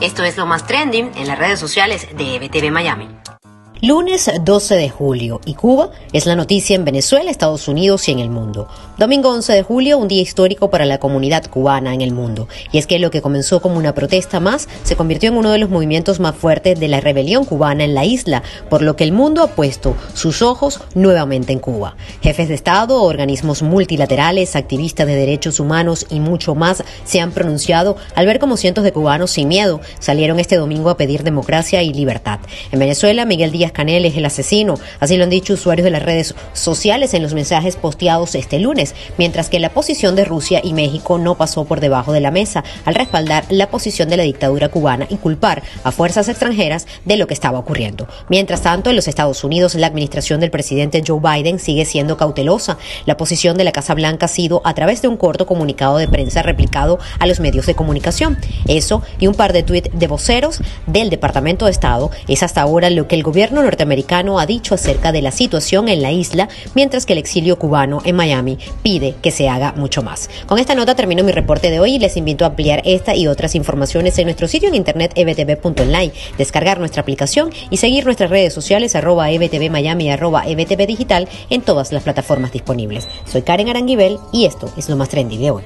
Esto es lo más trending en las redes sociales de EBTV Miami. Lunes 12 de julio y Cuba es la noticia en Venezuela, Estados Unidos y en el mundo. Domingo 11 de julio, un día histórico para la comunidad cubana en el mundo. Y es que lo que comenzó como una protesta más se convirtió en uno de los movimientos más fuertes de la rebelión cubana en la isla, por lo que el mundo ha puesto sus ojos nuevamente en Cuba. Jefes de Estado, organismos multilaterales, activistas de derechos humanos y mucho más se han pronunciado al ver como cientos de cubanos sin miedo salieron este domingo a pedir democracia y libertad. En Venezuela, Miguel Díaz Canel es el asesino, así lo han dicho usuarios de las redes sociales en los mensajes posteados este lunes, mientras que la posición de Rusia y México no pasó por debajo de la mesa al respaldar la posición de la dictadura cubana y culpar a fuerzas extranjeras de lo que estaba ocurriendo. Mientras tanto, en los Estados Unidos, la administración del presidente Joe Biden sigue siendo cautelosa. La posición de la Casa Blanca ha sido a través de un corto comunicado de prensa replicado a los medios de comunicación. Eso y un par de tuits de voceros del Departamento de Estado es hasta ahora lo que el gobierno norteamericano ha dicho acerca de la situación en la isla, mientras que el exilio cubano en Miami pide que se haga mucho más. Con esta nota termino mi reporte de hoy y les invito a ampliar esta y otras informaciones en nuestro sitio en internet ebtv.online, descargar nuestra aplicación y seguir nuestras redes sociales arroba ebtv miami arroba ebtv digital en todas las plataformas disponibles. Soy Karen Aranguibel y esto es lo más trendy de hoy.